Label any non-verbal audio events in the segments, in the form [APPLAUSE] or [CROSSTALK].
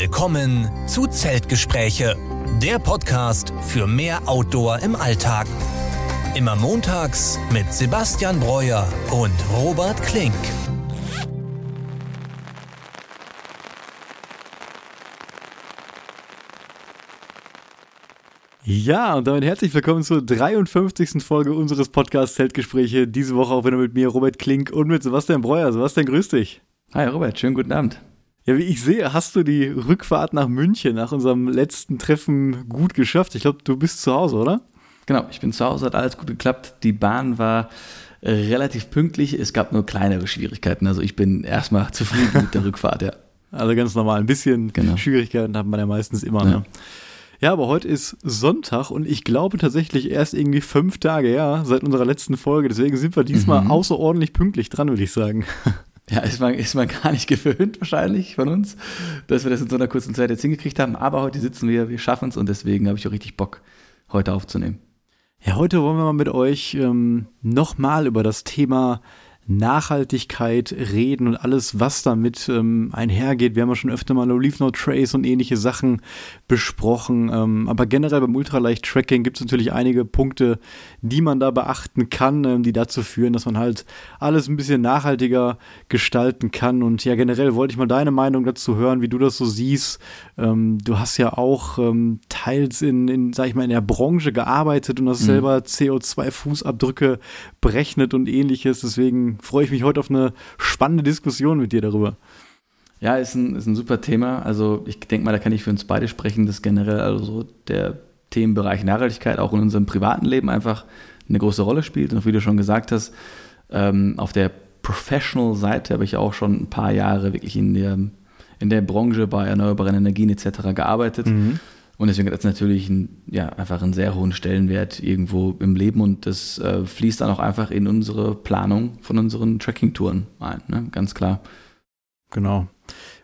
Willkommen zu Zeltgespräche, der Podcast für mehr Outdoor im Alltag. Immer montags mit Sebastian Breuer und Robert Klink. Ja, und damit herzlich willkommen zur 53. Folge unseres Podcasts Zeltgespräche. Diese Woche auch wieder mit mir, Robert Klink, und mit Sebastian Breuer. Sebastian, grüß dich. Hi Robert, schönen guten Abend. Ja, wie ich sehe, hast du die Rückfahrt nach München nach unserem letzten Treffen gut geschafft. Ich glaube, du bist zu Hause, oder? Genau, ich bin zu Hause, hat alles gut geklappt. Die Bahn war äh, relativ pünktlich. Es gab nur kleinere Schwierigkeiten. Also ich bin erstmal [LAUGHS] zufrieden mit der Rückfahrt, ja. Also ganz normal. Ein bisschen genau. Schwierigkeiten hat man ja meistens immer. Ja. Ne? Ja, aber heute ist Sonntag und ich glaube tatsächlich erst irgendwie fünf Tage her seit unserer letzten Folge. Deswegen sind wir diesmal mhm. außerordentlich pünktlich dran, würde ich sagen. [LAUGHS] Ja, ist man, ist man [LAUGHS] gar nicht gewöhnt wahrscheinlich von uns, dass wir das in so einer kurzen Zeit jetzt hingekriegt haben. Aber heute sitzen wir, wir schaffen es und deswegen habe ich auch richtig Bock, heute aufzunehmen. Ja, heute wollen wir mal mit euch ähm, nochmal über das Thema Nachhaltigkeit reden und alles, was damit ähm, einhergeht. Wir haben ja schon öfter mal Leave No Trace und ähnliche Sachen besprochen. Ähm, aber generell beim Ultraleicht-Tracking gibt es natürlich einige Punkte, die man da beachten kann, ähm, die dazu führen, dass man halt alles ein bisschen nachhaltiger gestalten kann. Und ja, generell wollte ich mal deine Meinung dazu hören, wie du das so siehst. Ähm, du hast ja auch ähm, teils in, in, sag ich mal, in der Branche gearbeitet und hast mhm. selber CO2-Fußabdrücke berechnet und ähnliches. Deswegen freue ich mich heute auf eine spannende Diskussion mit dir darüber. Ja, ist ein, ist ein super Thema. Also ich denke mal, da kann ich für uns beide sprechen, dass generell also der Themenbereich Nachhaltigkeit auch in unserem privaten Leben einfach eine große Rolle spielt. Und wie du schon gesagt hast, ähm, auf der Professional-Seite habe ich auch schon ein paar Jahre wirklich in der, in der Branche bei erneuerbaren Energien etc. gearbeitet. Mhm. Und deswegen hat das natürlich ein, ja, einfach einen sehr hohen Stellenwert irgendwo im Leben und das äh, fließt dann auch einfach in unsere Planung von unseren Tracking-Touren ein, ne? ganz klar. Genau.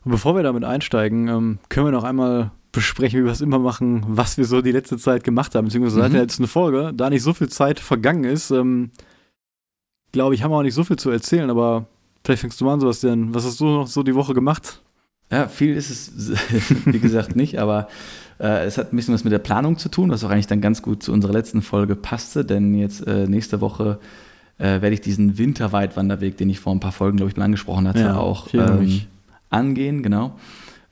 Und bevor wir damit einsteigen, ähm, können wir noch einmal besprechen, wie wir es immer machen, was wir so die letzte Zeit gemacht haben, beziehungsweise mhm. seit der letzten Folge, da nicht so viel Zeit vergangen ist, ähm, glaube ich, haben wir auch nicht so viel zu erzählen, aber vielleicht fängst du mal an, Sebastian. Was hast du noch so die Woche gemacht? Ja, viel ist es, [LAUGHS] wie gesagt, nicht, aber es hat ein bisschen was mit der Planung zu tun, was auch eigentlich dann ganz gut zu unserer letzten Folge passte, denn jetzt äh, nächste Woche äh, werde ich diesen Winterweitwanderweg, den ich vor ein paar Folgen, glaube ich, mal angesprochen hatte, ja, auch ähm, angehen, genau.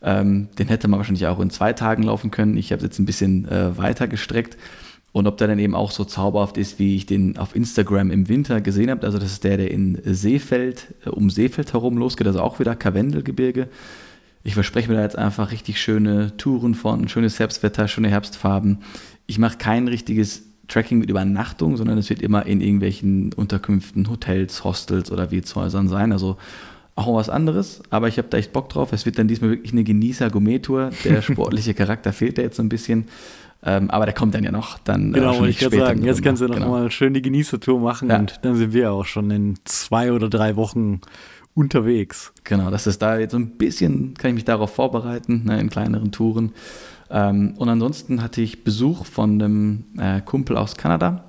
Ähm, den hätte man wahrscheinlich auch in zwei Tagen laufen können. Ich habe es jetzt ein bisschen äh, weiter gestreckt. Und ob der dann eben auch so zauberhaft ist, wie ich den auf Instagram im Winter gesehen habe. Also das ist der, der in Seefeld, äh, um Seefeld herum losgeht, also auch wieder Karwendelgebirge ich verspreche mir da jetzt einfach richtig schöne Touren von, schönes Herbstwetter, schöne Herbstfarben. Ich mache kein richtiges Tracking mit Übernachtung, sondern es wird immer in irgendwelchen Unterkünften, Hotels, Hostels oder Wirtshäusern sein. Also auch was anderes, aber ich habe da echt Bock drauf. Es wird dann diesmal wirklich eine Genießer-Gourmet-Tour. Der [LAUGHS] sportliche Charakter fehlt da jetzt so ein bisschen. Ähm, aber der kommt dann ja noch. Dann äh, genau, wollte ich gerade sagen. Jetzt kannst du noch genau. mal schön die Genießer-Tour machen ja. und dann sind wir auch schon in zwei oder drei Wochen unterwegs. Genau, das ist da jetzt so ein bisschen, kann ich mich darauf vorbereiten, ne, in kleineren Touren. Ähm, und ansonsten hatte ich Besuch von einem äh, Kumpel aus Kanada.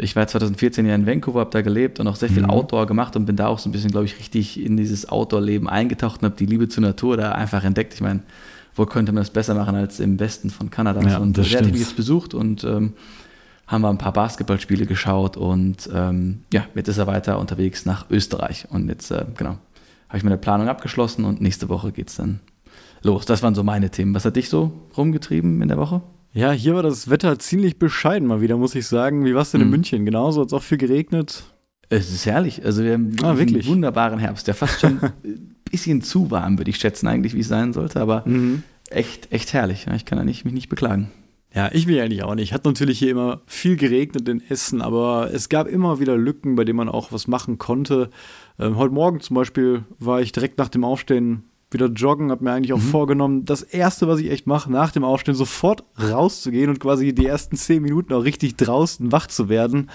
Ich war 2014 ja in Vancouver, habe da gelebt und auch sehr viel mhm. Outdoor gemacht und bin da auch so ein bisschen, glaube ich, richtig in dieses Outdoor-Leben eingetaucht und habe die Liebe zur Natur da einfach entdeckt. Ich meine, wo könnte man das besser machen als im Westen von Kanada? Ja, und das der hat mich jetzt besucht und ähm, haben wir ein paar Basketballspiele geschaut und ähm, ja, jetzt ist er weiter unterwegs nach Österreich. Und jetzt, äh, genau, habe ich meine Planung abgeschlossen und nächste Woche geht es dann los. Das waren so meine Themen. Was hat dich so rumgetrieben in der Woche? Ja, hier war das Wetter ziemlich bescheiden mal wieder, muss ich sagen. Wie war es denn in mhm. München? Genauso, hat es auch viel geregnet. Es ist herrlich. Also wir haben ah, wirklich? einen wunderbaren Herbst. Der fast schon ein [LAUGHS] bisschen zu warm, würde ich schätzen, eigentlich, wie es sein sollte. Aber mhm. echt, echt herrlich. Ich kann da nicht, mich nicht beklagen. Ja, ich will eigentlich auch nicht. Hat natürlich hier immer viel geregnet in Essen, aber es gab immer wieder Lücken, bei denen man auch was machen konnte. Ähm, heute Morgen zum Beispiel war ich direkt nach dem Aufstehen wieder joggen, habe mir eigentlich auch mhm. vorgenommen, das erste, was ich echt mache, nach dem Aufstehen sofort rauszugehen und quasi die ersten zehn Minuten auch richtig draußen wach zu werden.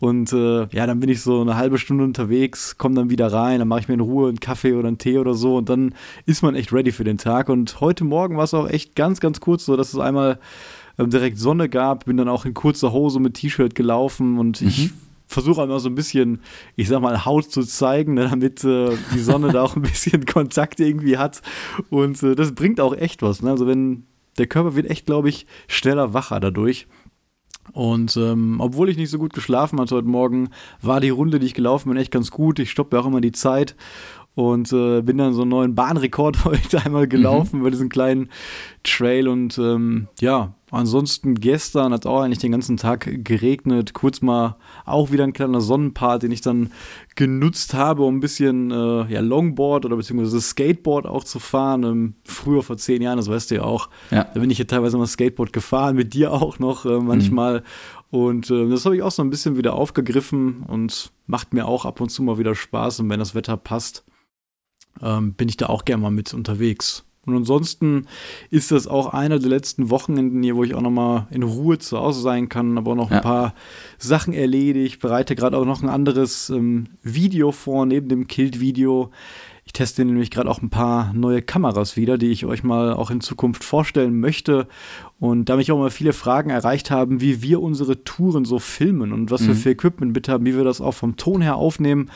Und äh, ja, dann bin ich so eine halbe Stunde unterwegs, komme dann wieder rein, dann mache ich mir in Ruhe einen Kaffee oder einen Tee oder so und dann ist man echt ready für den Tag. Und heute Morgen war es auch echt ganz, ganz kurz so, dass es einmal ähm, direkt Sonne gab, bin dann auch in kurzer Hose mit T-Shirt gelaufen und mhm. ich versuche immer so ein bisschen, ich sag mal, Haut zu zeigen, ne, damit äh, die Sonne da auch ein bisschen [LAUGHS] Kontakt irgendwie hat. Und äh, das bringt auch echt was. Ne? Also wenn der Körper wird echt, glaube ich, schneller wacher dadurch. Und ähm, obwohl ich nicht so gut geschlafen hatte heute Morgen, war die Runde, die ich gelaufen bin, echt ganz gut. Ich stoppe ja auch immer die Zeit und äh, bin dann so einen neuen Bahnrekord [LAUGHS] heute einmal gelaufen mhm. über diesen kleinen Trail und ähm, ja, ansonsten gestern hat auch eigentlich den ganzen Tag geregnet, kurz mal auch wieder ein kleiner Sonnenpart, den ich dann genutzt habe, um ein bisschen äh, ja, Longboard oder beziehungsweise Skateboard auch zu fahren. Ähm, früher vor zehn Jahren, das weißt du ja auch, ja. da bin ich ja teilweise mal Skateboard gefahren, mit dir auch noch äh, manchmal. Mhm. Und äh, das habe ich auch so ein bisschen wieder aufgegriffen und macht mir auch ab und zu mal wieder Spaß. Und wenn das Wetter passt, ähm, bin ich da auch gerne mal mit unterwegs. Und ansonsten ist das auch einer der letzten Wochenenden hier, wo ich auch noch mal in Ruhe zu Hause sein kann, aber auch noch ja. ein paar Sachen erledigt. Bereite gerade auch noch ein anderes ähm, Video vor, neben dem Kilt-Video. Ich teste nämlich gerade auch ein paar neue Kameras wieder, die ich euch mal auch in Zukunft vorstellen möchte. Und da mich auch mal viele Fragen erreicht haben, wie wir unsere Touren so filmen und was mhm. wir für Equipment mit haben, wie wir das auch vom Ton her aufnehmen,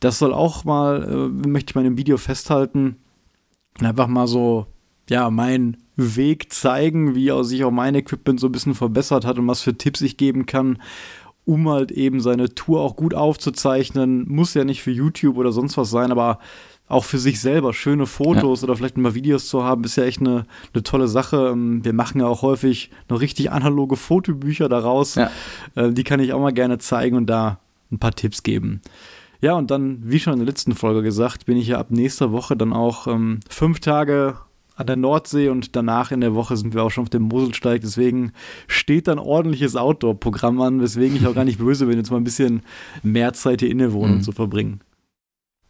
das soll auch mal, äh, möchte ich mal im Video festhalten, einfach mal so, ja, meinen Weg zeigen, wie auch sich auch mein Equipment so ein bisschen verbessert hat und was für Tipps ich geben kann, um halt eben seine Tour auch gut aufzuzeichnen. Muss ja nicht für YouTube oder sonst was sein, aber auch für sich selber schöne Fotos ja. oder vielleicht mal Videos zu haben, ist ja echt eine, eine tolle Sache. Ähm, wir machen ja auch häufig noch richtig analoge Fotobücher daraus. Ja. Äh, die kann ich auch mal gerne zeigen und da ein paar Tipps geben. Ja, und dann, wie schon in der letzten Folge gesagt, bin ich ja ab nächster Woche dann auch ähm, fünf Tage an der Nordsee und danach in der Woche sind wir auch schon auf dem Moselsteig. Deswegen steht dann ordentliches Outdoor-Programm an, weswegen ich auch gar nicht böse bin, jetzt mal ein bisschen mehr Zeit hier in der Wohnung mhm. zu verbringen.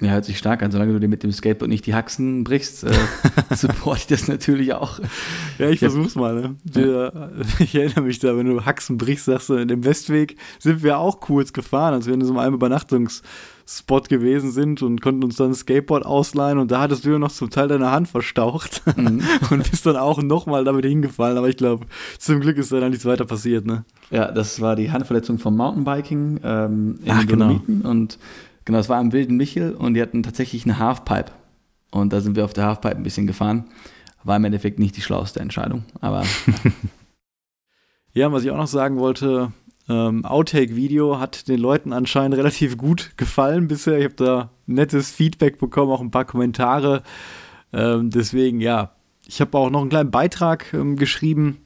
Ja, hört sich stark an. Solange du dir mit dem Skateboard nicht die Haxen brichst, äh, [LAUGHS] support ich das natürlich auch. Ja, ich versuch's mal. Ne? Ja. [LAUGHS] Ich erinnere mich da, wenn du Haxen brichst, sagst du, in dem Westweg sind wir auch kurz gefahren, als wir in so einem Übernachtungsspot gewesen sind und konnten uns dann ein Skateboard ausleihen und da hattest du ja noch zum Teil deine Hand verstaucht [LAUGHS] mhm. und bist dann auch nochmal damit hingefallen. Aber ich glaube, zum Glück ist da dann nichts weiter passiert. Ne? Ja, das war die Handverletzung vom Mountainbiking ähm, in Ach, den genau. und Genau, es war am Wilden Michel und die hatten tatsächlich eine Halfpipe. Und da sind wir auf der Halfpipe ein bisschen gefahren. War im Endeffekt nicht die schlauste Entscheidung, aber. [LAUGHS] ja, was ich auch noch sagen wollte, ähm, Outtake-Video hat den Leuten anscheinend relativ gut gefallen bisher. Ich habe da nettes Feedback bekommen, auch ein paar Kommentare. Ähm, deswegen, ja, ich habe auch noch einen kleinen Beitrag ähm, geschrieben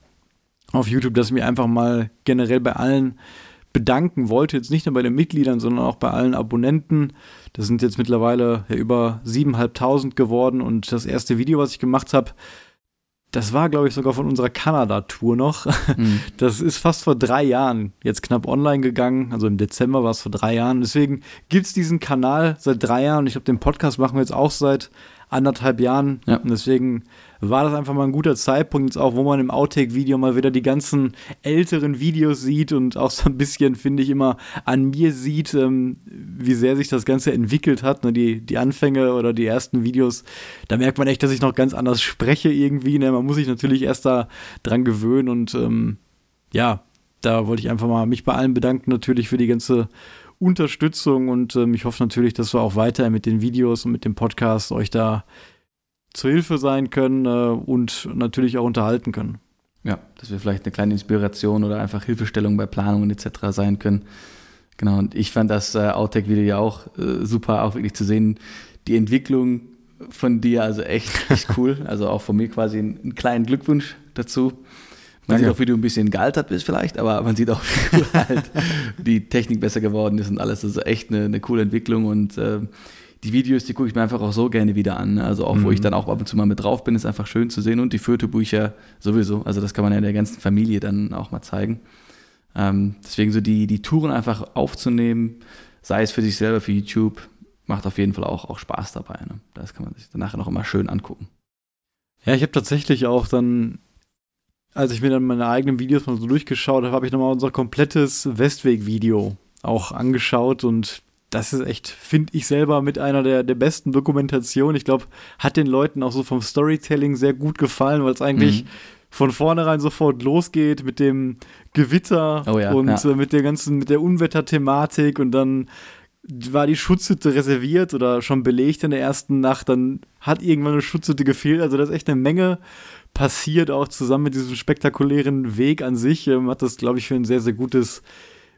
auf YouTube, dass ich mir einfach mal generell bei allen bedanken wollte, jetzt nicht nur bei den Mitgliedern, sondern auch bei allen Abonnenten. Das sind jetzt mittlerweile ja über 7.500 geworden und das erste Video, was ich gemacht habe, das war, glaube ich, sogar von unserer Kanada-Tour noch. Mhm. [LAUGHS] Das ist fast vor drei Jahren jetzt knapp online gegangen. Also im Dezember war es vor drei Jahren. Deswegen gibt es diesen Kanal seit drei Jahren. Ich glaube, den Podcast machen wir jetzt auch seit anderthalb Jahren. Ja. Und deswegen war das einfach mal ein guter Zeitpunkt, jetzt auch, wo man im Outtake-Video mal wieder die ganzen älteren Videos sieht und auch so ein bisschen, finde ich, immer an mir sieht, ähm, wie sehr sich das Ganze entwickelt hat. Ne? Die, die Anfänge oder die ersten Videos, da merkt man echt, dass ich noch ganz anders spreche irgendwie. Ne? Man muss sich natürlich erst da dran gewöhnen und ähm, ja, da wollte ich einfach mal mich bei allen bedanken, natürlich für die ganze Unterstützung und ähm, ich hoffe natürlich, dass wir auch weiter mit den Videos und mit dem Podcast euch da zur Hilfe sein können äh, und natürlich auch unterhalten können. Ja, dass wir vielleicht eine kleine Inspiration oder einfach Hilfestellung bei Planungen etc. sein können. Genau, und ich fand das äh, Outtake-Video ja auch äh, super, auch wirklich zu sehen, die Entwicklung von dir, also echt, echt cool. [LAUGHS] Also auch von mir quasi einen, einen kleinen Glückwunsch dazu. Man Danke. sieht auch, wie du ein bisschen gealtert bist vielleicht, aber man sieht auch, [LAUGHS] wie halt die Technik besser geworden ist und alles. Das ist echt eine, eine coole Entwicklung und äh, die Videos, die gucke ich mir einfach auch so gerne wieder an. Also auch, mhm. wo ich mhm. dann auch ab und zu mal mit drauf bin, ist einfach schön zu sehen und die Fotobücher sowieso. Also das kann man ja der ganzen Familie dann auch mal zeigen. Ähm, deswegen so die, die Touren einfach aufzunehmen, sei es für sich selber, für YouTube, macht auf jeden Fall auch, auch Spaß dabei. Ne? Das kann man sich dann nachher noch immer schön angucken. Ja, ich habe tatsächlich auch dann als ich mir dann meine eigenen Videos mal so durchgeschaut habe, habe ich nochmal unser komplettes Westweg-Video auch angeschaut und das ist echt, finde ich selber, mit einer der, der besten Dokumentationen. Ich glaube, hat den Leuten auch so vom Storytelling sehr gut gefallen, weil es eigentlich mhm. von vornherein sofort losgeht mit dem Gewitter oh ja, und ja. Äh, mit der ganzen, mit der Unwetterthematik und dann war die Schutzhütte reserviert oder schon belegt in der ersten Nacht, dann hat irgendwann eine Schutzhütte gefehlt. Also da ist echt eine Menge passiert, auch zusammen mit diesem spektakulären Weg an sich, ähm, hat das, glaube ich, für ein sehr, sehr gutes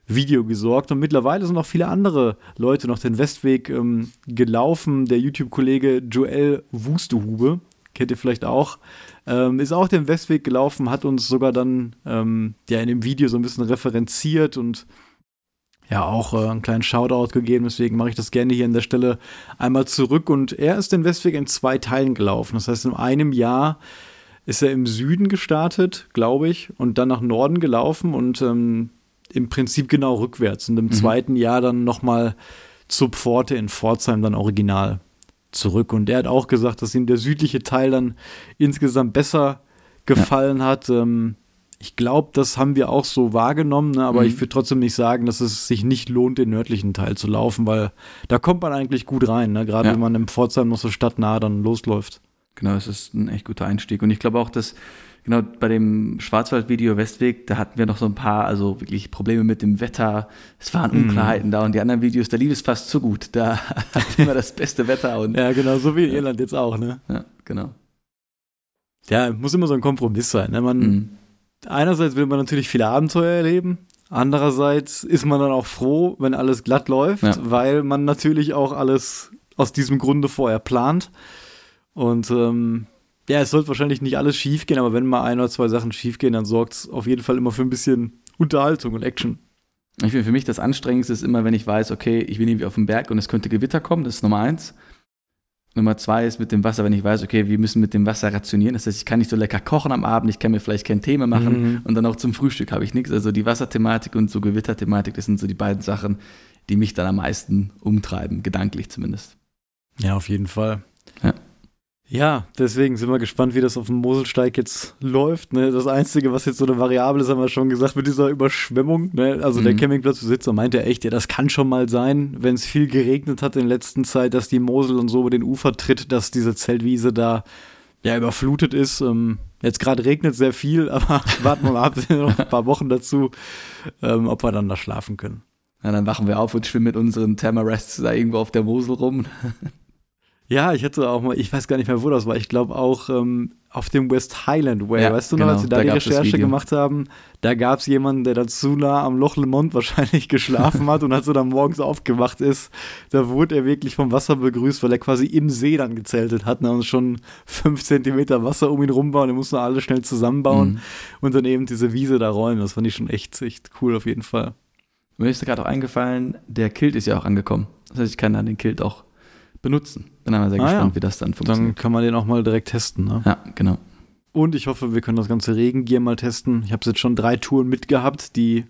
Video gesorgt. Und mittlerweile sind auch viele andere Leute noch den Westweg ähm, gelaufen. Der YouTube-Kollege Joel Wustehube, kennt ihr vielleicht auch, ähm, ist auch den Westweg gelaufen, hat uns sogar dann ähm, ja in dem Video so ein bisschen referenziert und ja auch äh, einen kleinen Shoutout gegeben. Deswegen mache ich das gerne hier an der Stelle einmal zurück. Und er ist den Westweg in zwei Teilen gelaufen. Das heißt, in einem Jahr ist er im Süden gestartet, glaube ich, und dann nach Norden gelaufen und ähm, im Prinzip genau rückwärts. Und im mhm. zweiten Jahr dann nochmal zur Pforte in Pforzheim dann original zurück. Und er hat auch gesagt, dass ihm der südliche Teil dann insgesamt besser gefallen ja. hat. Ähm, ich glaube, das haben wir auch so wahrgenommen, ne? aber mhm. ich würde trotzdem nicht sagen, dass es sich nicht lohnt, den nördlichen Teil zu laufen, weil da kommt man eigentlich gut rein, ne? gerade ja. wenn man im Pforzheim noch so stadtnah dann losläuft. Genau, es ist ein echt guter Einstieg. Und ich glaube auch, dass genau bei dem Schwarzwald-Video Westweg, da hatten wir noch so ein paar, also wirklich Probleme mit dem Wetter. Es waren mhm. Unklarheiten mm. da und die anderen Videos, da lief es fast zu gut. Da [LAUGHS] hatten wir das beste Wetter. Und, ja, genau, so wie in Irland jetzt auch, ne? Ja, genau. Ja, muss immer so ein Kompromiss sein. Ne? Man, mm. Einerseits will man natürlich viele Abenteuer erleben, andererseits ist man dann auch froh, wenn alles glatt läuft, ja. weil man natürlich auch alles aus diesem Grunde vorher plant. Und ähm, ja, es sollte wahrscheinlich nicht alles schief gehen, aber wenn mal ein oder zwei Sachen schief gehen, dann sorgt es auf jeden Fall immer für ein bisschen Unterhaltung und Action. Ich finde für mich das Anstrengendste ist immer, wenn ich weiß, okay, ich bin irgendwie auf dem Berg und es könnte Gewitter kommen, das ist Nummer eins. Nummer zwei ist mit dem Wasser, wenn ich weiß, okay, wir müssen mit dem Wasser rationieren. Das heißt, ich kann nicht so lecker kochen am Abend, ich kann mir vielleicht kein Thema machen mhm. und dann auch zum Frühstück habe ich nichts. Also die Wasserthematik und so Gewitterthematik, das sind so die beiden Sachen, die mich dann am meisten umtreiben, gedanklich zumindest. Ja, auf jeden Fall. Ja. Ja, deswegen sind wir gespannt, wie das auf dem Moselsteig jetzt läuft. Ne? Das Einzige, was jetzt so eine Variable ist, haben wir schon gesagt, mit dieser Überschwemmung. Ne? Also mhm. der Campingplatzbesitzer meinte echt, ja, das kann schon mal sein, wenn es viel geregnet hat in letzter Zeit, dass die Mosel und so über den Ufer tritt, dass diese Zeltwiese da ja überflutet ist. Ähm, jetzt gerade regnet sehr viel, [LAUGHS] aber warten wir mal ab, noch ein paar Wochen dazu, ähm, ob wir dann da schlafen können. Ja, dann wachen wir auf und schwimmen mit unseren Thermarests da irgendwo auf der Mosel rum. [LAUGHS] Ja, ich hatte auch mal, ich weiß gar nicht mehr, wo das war. Ich glaube auch ähm, auf dem West Highland Way. Ja, weißt du noch, genau, als wir da, da die Recherche gemacht haben, da gab es jemanden, der da zu nah am Loch Lemont wahrscheinlich [LAUGHS] geschlafen hat und als er dann morgens aufgewacht ist, da wurde er wirklich vom Wasser begrüßt, weil er quasi im See dann gezeltet hat ne, und schon fünf Zentimeter Wasser um ihn rum war und er musste alle schnell zusammenbauen mhm. und dann eben diese Wiese da räumen. Das fand ich schon echt, echt cool auf jeden Fall. Mir ist gerade auch eingefallen, der Kilt ist ja auch angekommen. Das heißt, ich kann dann den Kilt auch benutzen. Bin einmal sehr ah, gespannt, ja. wie das dann funktioniert. Dann kann man den auch mal direkt testen, ne? Ja, genau. Und ich hoffe, wir können das ganze Regengear mal testen. Ich habe jetzt schon drei Touren mitgehabt, die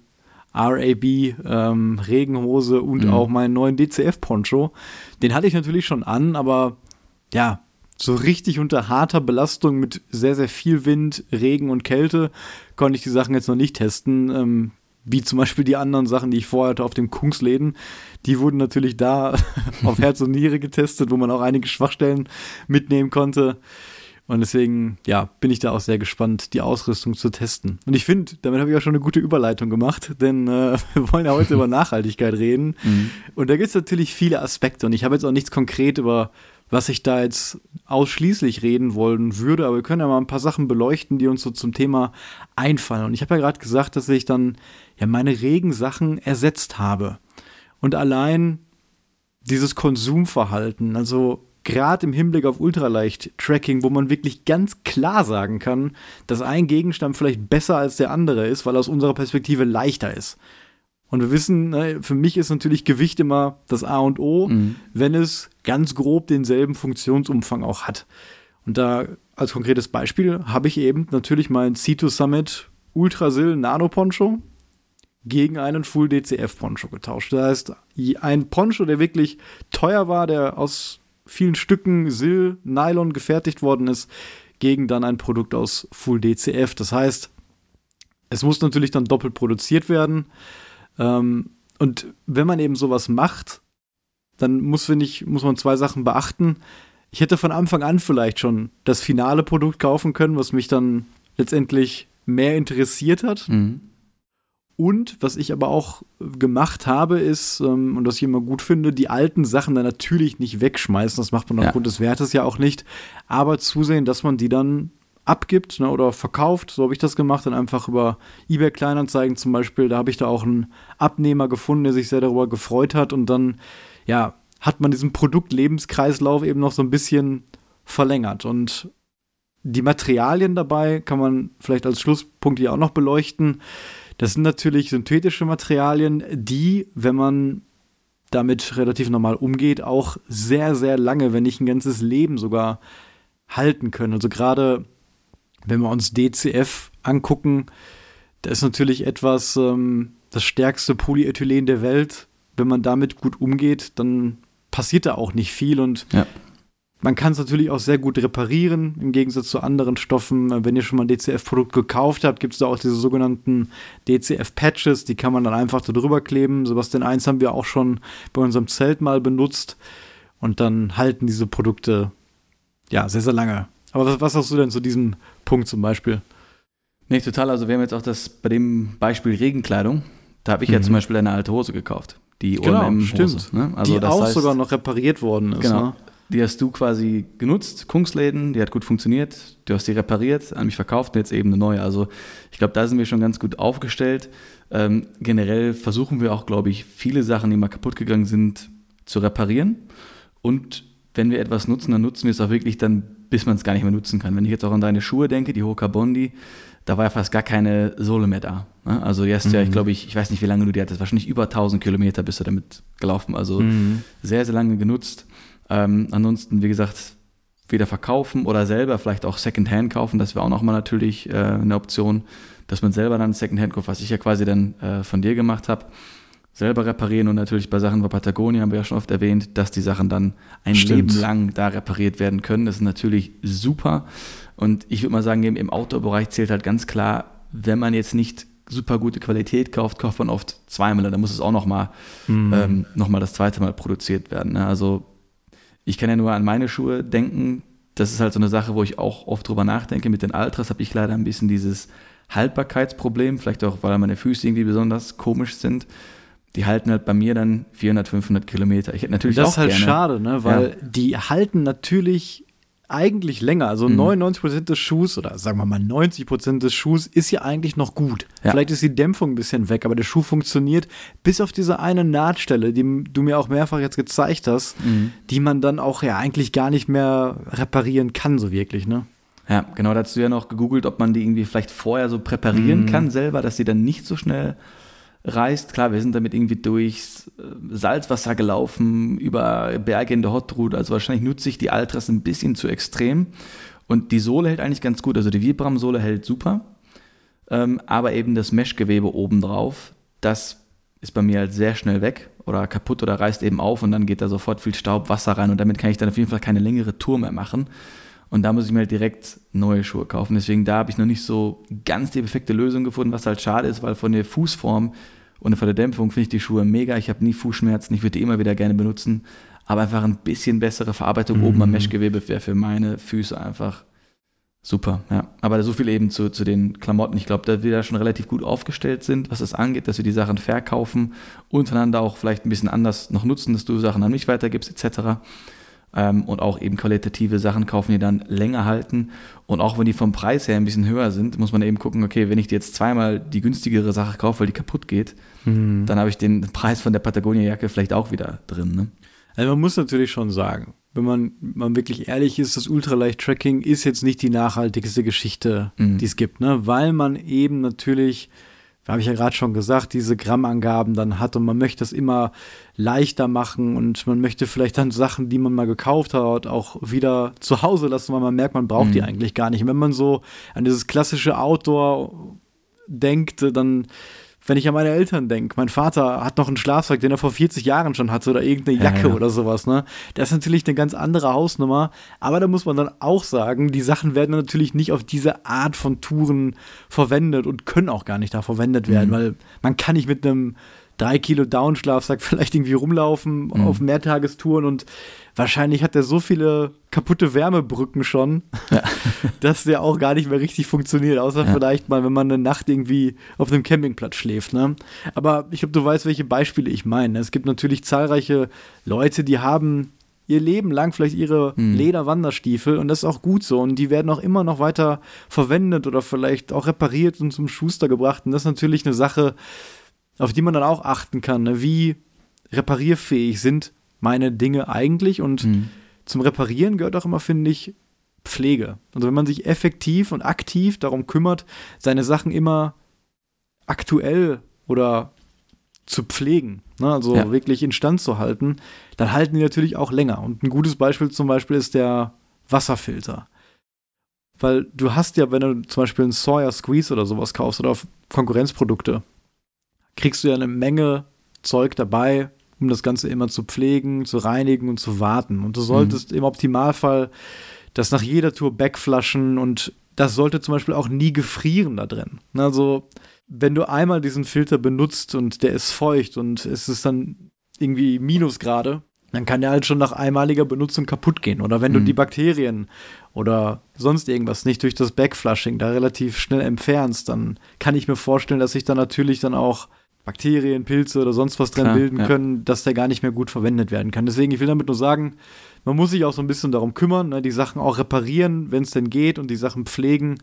RAB ähm, Regenhose und mhm. auch meinen neuen DCF-Poncho. Den hatte ich natürlich schon an, aber ja, so richtig unter harter Belastung mit sehr, sehr viel Wind, Regen und Kälte konnte ich die Sachen jetzt noch nicht testen. Ähm, wie zum Beispiel die anderen Sachen, die ich vorher hatte auf dem Kungsläden. Die wurden natürlich da [LAUGHS] auf Herz und Niere getestet, wo man auch einige Schwachstellen mitnehmen konnte. Und deswegen, ja, bin ich da auch sehr gespannt, die Ausrüstung zu testen. Und ich finde, damit habe ich auch schon eine gute Überleitung gemacht, denn äh, [LAUGHS] wir wollen ja heute über [LAUGHS] Nachhaltigkeit reden. Mhm. Und da gibt es natürlich viele Aspekte. Und ich habe jetzt auch nichts konkret über was ich da jetzt ausschließlich reden wollen würde, aber wir können ja mal ein paar Sachen beleuchten, die uns so zum Thema einfallen. Und ich habe ja gerade gesagt, dass ich dann ja meine Regensachen ersetzt habe. Und allein dieses Konsumverhalten, also gerade im Hinblick auf Ultraleicht-Tracking, wo man wirklich ganz klar sagen kann, dass ein Gegenstand vielleicht besser als der andere ist, weil aus unserer Perspektive leichter ist. Und wir wissen, ne, für mich ist natürlich Gewicht immer das A und O, mhm. wenn es ganz grob denselben Funktionsumfang auch hat. Und da als konkretes Beispiel habe ich eben natürlich meinen C2 Summit Ultrasil Nano Poncho gegen einen Full DCF Poncho getauscht. Das heißt, ein Poncho, der wirklich teuer war, der aus vielen Stücken Sil, Nylon gefertigt worden ist, gegen dann ein Produkt aus Full DCF. Das heißt, es muss natürlich dann doppelt produziert werden. Ähm, und wenn man eben sowas macht, dann muss, ich, muss man zwei Sachen beachten. Ich hätte von Anfang an vielleicht schon das finale Produkt kaufen können, was mich dann letztendlich mehr interessiert hat. Mhm. Und was ich aber auch gemacht habe, ist, ähm, und was ich immer gut finde, die alten Sachen dann natürlich nicht wegschmeißen. Das macht man Ja. aufgrund des Wertes ja auch nicht. Aber zusehen, dass man die dann abgibt ne, oder verkauft. So habe ich das gemacht. Dann einfach über eBay Kleinanzeigen zum Beispiel. Da habe ich da auch einen Abnehmer gefunden, der sich sehr darüber gefreut hat. Und dann, ja, hat man diesen Produktlebensreislauf eben noch so ein bisschen verlängert. Und die Materialien dabei kann man vielleicht als Schlusspunkt hier auch noch beleuchten. Das sind natürlich synthetische Materialien, die, wenn man damit relativ normal umgeht, auch sehr, sehr lange, wenn nicht ein ganzes Leben sogar halten können. Also gerade wenn wir uns DCF angucken, da ist natürlich etwas ähm, das stärkste Polyethylen der Welt. Wenn man damit gut umgeht, dann passiert da auch nicht viel und Ja. man kann es natürlich auch sehr gut reparieren, im Gegensatz zu anderen Stoffen. Wenn ihr schon mal ein DCF-Produkt gekauft habt, gibt es da auch diese sogenannten DCF-Patches, die kann man dann einfach da drüber kleben. Sebastian 1 haben wir auch schon bei unserem Zelt mal benutzt und dann halten diese Produkte ja sehr, sehr lange. Aber was, was hast du denn zu diesem Punkt zum Beispiel? Nee, total. Also wir haben jetzt auch das bei dem Beispiel Regenkleidung. Da habe ich ja Mhm. zum Beispiel eine alte Hose gekauft. Die Genau, OMM-Hose. stimmt. Ne? Also die auch heißt, sogar noch repariert worden ist. Genau. Ne? Die hast du quasi genutzt, Kungsläden, die hat gut funktioniert, du hast die repariert, an mich verkauft und jetzt eben eine neue. Also ich glaube, da sind wir schon ganz gut aufgestellt. Ähm, generell versuchen wir auch, glaube ich, viele Sachen, die mal kaputt gegangen sind, zu reparieren. Und wenn wir etwas nutzen, dann nutzen wir es auch wirklich dann, bis man es gar nicht mehr nutzen kann. Wenn ich jetzt auch an deine Schuhe denke, die Hoka Bondi, da war ja fast gar keine Sohle mehr da. Ne? Also die hast ja, ich glaube, ich, ich weiß nicht, wie lange du die hattest, wahrscheinlich über 1000 Kilometer bist du damit gelaufen. Also Mhm. sehr, sehr lange genutzt. Ähm, ansonsten, wie gesagt, wieder verkaufen oder selber vielleicht auch Secondhand kaufen. Das wäre auch nochmal natürlich äh, eine Option, dass man selber dann Secondhand kauft, was ich ja quasi dann äh, von dir gemacht habe. Selber reparieren und natürlich bei Sachen bei Patagonia haben wir ja schon oft erwähnt, dass die Sachen dann ein Stimmt. Leben lang da repariert werden können. Das ist natürlich super. Und ich würde mal sagen, im im Outdoor-Bereich zählt halt ganz klar, wenn man jetzt nicht super gute Qualität kauft, kauft man oft zweimal. Da muss es auch nochmal Mhm. ähm, noch mal das zweite Mal produziert werden. Ne? Also ich kann ja nur an meine Schuhe denken. Das ist halt so eine Sache, wo ich auch oft drüber nachdenke. Mit den Ultras habe ich leider ein bisschen dieses Haltbarkeitsproblem, vielleicht auch, weil meine Füße irgendwie besonders komisch sind. Die halten halt bei mir dann 400, 500 Kilometer. Ich hätte natürlich das auch ist halt gerne. schade, ne? weil die halten natürlich eigentlich länger. Also Mhm. 99% des Schuhs oder sagen wir mal 90% des Schuhs ist ja eigentlich noch gut. Ja. Vielleicht ist die Dämpfung ein bisschen weg, aber der Schuh funktioniert bis auf diese eine Nahtstelle, die du mir auch mehrfach jetzt gezeigt hast, Mhm. die man dann auch ja eigentlich gar nicht mehr reparieren kann, so wirklich, ne? Ja, genau, da hast du ja noch gegoogelt, ob man die irgendwie vielleicht vorher so präparieren Mhm. kann selber, dass sie dann nicht so schnell reißt. Klar, wir sind damit irgendwie durchs äh, Salzwasser gelaufen, über Berge in der Hot Route, also wahrscheinlich nutze ich die Altras ein bisschen zu extrem. Und die Sohle hält eigentlich ganz gut, also die Vibram-Sohle hält super, ähm, aber eben das Meshgewebe obendrauf, das ist bei mir halt sehr schnell weg oder kaputt oder reißt eben auf und dann geht da sofort viel Staub, Wasser rein und damit kann ich dann auf jeden Fall keine längere Tour mehr machen. Und da muss ich mir halt direkt neue Schuhe kaufen. Deswegen da habe ich noch nicht so ganz die perfekte Lösung gefunden, was halt schade ist, weil von der Fußform und von der Dämpfung finde ich die Schuhe mega. Ich habe nie Fußschmerzen, ich würde die immer wieder gerne benutzen. Aber einfach ein bisschen bessere Verarbeitung oben am Meshgewebe wäre für meine Füße einfach super. Ja. Aber so viel eben zu, zu den Klamotten. Ich glaube, dass wir da schon relativ gut aufgestellt sind, was das angeht, dass wir die Sachen verkaufen, untereinander auch vielleicht ein bisschen anders noch nutzen, dass du Sachen an mich weitergibst, etc und auch eben qualitative Sachen kaufen, die dann länger halten. Und auch wenn die vom Preis her ein bisschen höher sind, muss man eben gucken, okay, wenn ich dir jetzt zweimal die günstigere Sache kaufe, weil die kaputt geht, Mhm. dann habe ich den Preis von der Patagonia-Jacke vielleicht auch wieder drin. Ne? Also man muss natürlich schon sagen, wenn man, man wirklich ehrlich ist, das Ultraleicht-Tracking ist jetzt nicht die nachhaltigste Geschichte, Mhm. die es gibt, ne? Weil man eben natürlich, habe ich ja gerade schon gesagt, diese Grammangaben dann hat und man möchte das immer leichter machen und man möchte vielleicht dann Sachen, die man mal gekauft hat, auch wieder zu Hause lassen, weil man merkt, man braucht die Mhm. eigentlich gar nicht. Und wenn man so an dieses klassische Outdoor denkt, dann wenn ich an meine Eltern denke, mein Vater hat noch einen Schlafsack, den er vor 40 Jahren schon hatte oder irgendeine Ja, Jacke ja. oder sowas, ne? Das ist natürlich eine ganz andere Hausnummer, aber da muss man dann auch sagen, die Sachen werden natürlich nicht auf diese Art von Touren verwendet und können auch gar nicht da verwendet werden, Mhm. weil man kann nicht mit einem drei Kilo Down-Schlafsack vielleicht irgendwie rumlaufen mhm. auf Mehrtagestouren und wahrscheinlich hat er so viele kaputte Wärmebrücken schon, ja. [LAUGHS] dass der auch gar nicht mehr richtig funktioniert, außer ja. vielleicht mal, wenn man eine Nacht irgendwie auf einem Campingplatz schläft. Ne? Aber ich glaube, du weißt, welche Beispiele ich meine. Es gibt natürlich zahlreiche Leute, die haben ihr Leben lang vielleicht ihre hm. Lederwanderstiefel und das ist auch gut so und die werden auch immer noch weiter verwendet oder vielleicht auch repariert und zum Schuster gebracht und das ist natürlich eine Sache, auf die man dann auch achten kann. Ne? Wie reparierfähig sind meine Dinge eigentlich und hm. zum Reparieren gehört auch immer, finde ich, Pflege. Also wenn man sich effektiv und aktiv darum kümmert, seine Sachen immer aktuell oder zu pflegen, ne, also ja. wirklich instand zu halten, dann halten die natürlich auch länger. Und ein gutes Beispiel zum Beispiel ist der Wasserfilter. Weil du hast ja, wenn du zum Beispiel einen Sawyer Squeeze oder sowas kaufst oder auf Konkurrenzprodukte, kriegst du ja eine Menge Zeug dabei, um das Ganze immer zu pflegen, zu reinigen und zu warten. Und du solltest mhm. im Optimalfall das nach jeder Tour backflaschen und das sollte zum Beispiel auch nie gefrieren da drin. Also, wenn du einmal diesen Filter benutzt und der ist feucht und es ist dann irgendwie Minusgrade, dann kann der halt schon nach einmaliger Benutzung kaputt gehen. Oder wenn mhm. du die Bakterien oder sonst irgendwas nicht durch das Backflushing da relativ schnell entfernst, dann kann ich mir vorstellen, dass sich da natürlich dann auch Bakterien, Pilze oder sonst was drin Klar, bilden ja. können, dass der gar nicht mehr gut verwendet werden kann. Deswegen, ich will damit nur sagen, man muss sich auch so ein bisschen darum kümmern, ne, die Sachen auch reparieren, wenn es denn geht, und die Sachen pflegen,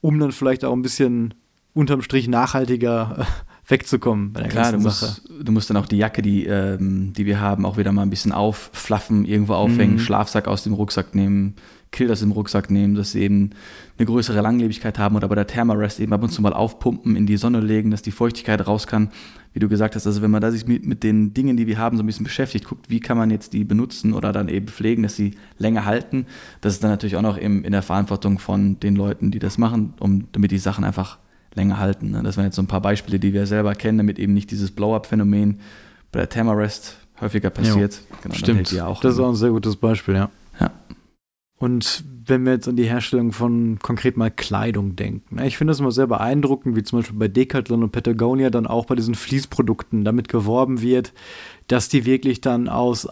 um dann vielleicht auch ein bisschen unterm Strich nachhaltiger äh, wegzukommen bei der Klar, ganzen du Sache. Musst, du musst dann auch die Jacke, die, ähm, die wir haben, auch wieder mal ein bisschen aufflaffen, irgendwo aufhängen, mhm. Schlafsack aus dem Rucksack nehmen, Killers im Rucksack nehmen, dass sie eben eine größere Langlebigkeit haben oder bei der Thermarest eben ab und zu mal aufpumpen, in die Sonne legen, dass die Feuchtigkeit raus kann. Wie du gesagt hast, also wenn man da sich mit, mit den Dingen, die wir haben, so ein bisschen beschäftigt, guckt, wie kann man jetzt die benutzen oder dann eben pflegen, dass sie länger halten, das ist dann natürlich auch noch im, in der Verantwortung von den Leuten, die das machen, um, damit die Sachen einfach länger halten. Ne? Das wären jetzt so ein paar Beispiele, die wir selber kennen, damit eben nicht dieses Blow-up-Phänomen bei der Thermarest häufiger passiert. Genau, Stimmt, auch das ist auch ein sehr gutes Beispiel, ja. Und wenn wir jetzt an die Herstellung von konkret mal Kleidung denken. Ne, ich finde das immer sehr beeindruckend, wie zum Beispiel bei Decathlon und Patagonia dann auch bei diesen Fließprodukten damit geworben wird, dass die wirklich dann aus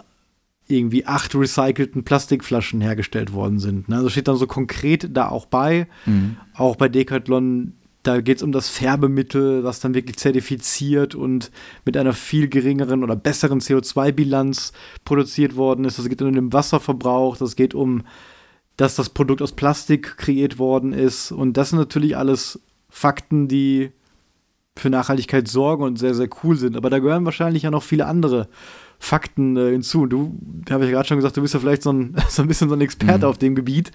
irgendwie acht recycelten Plastikflaschen hergestellt worden sind. Also steht dann so konkret da auch bei. Mhm. Auch bei Decathlon, da geht es um das Färbemittel, was dann wirklich zertifiziert und mit einer viel geringeren oder besseren CO2-Bilanz produziert worden ist. Das geht um den Wasserverbrauch, das geht um dass das Produkt aus Plastik kreiert worden ist. Und das sind natürlich alles Fakten, die für Nachhaltigkeit sorgen und sehr, sehr cool sind. Aber da gehören wahrscheinlich ja noch viele andere Fakten äh, hinzu. Du, habe ich gerade schon gesagt, du bist ja vielleicht so ein, [LAUGHS] so ein bisschen so ein Experte mhm. auf dem Gebiet.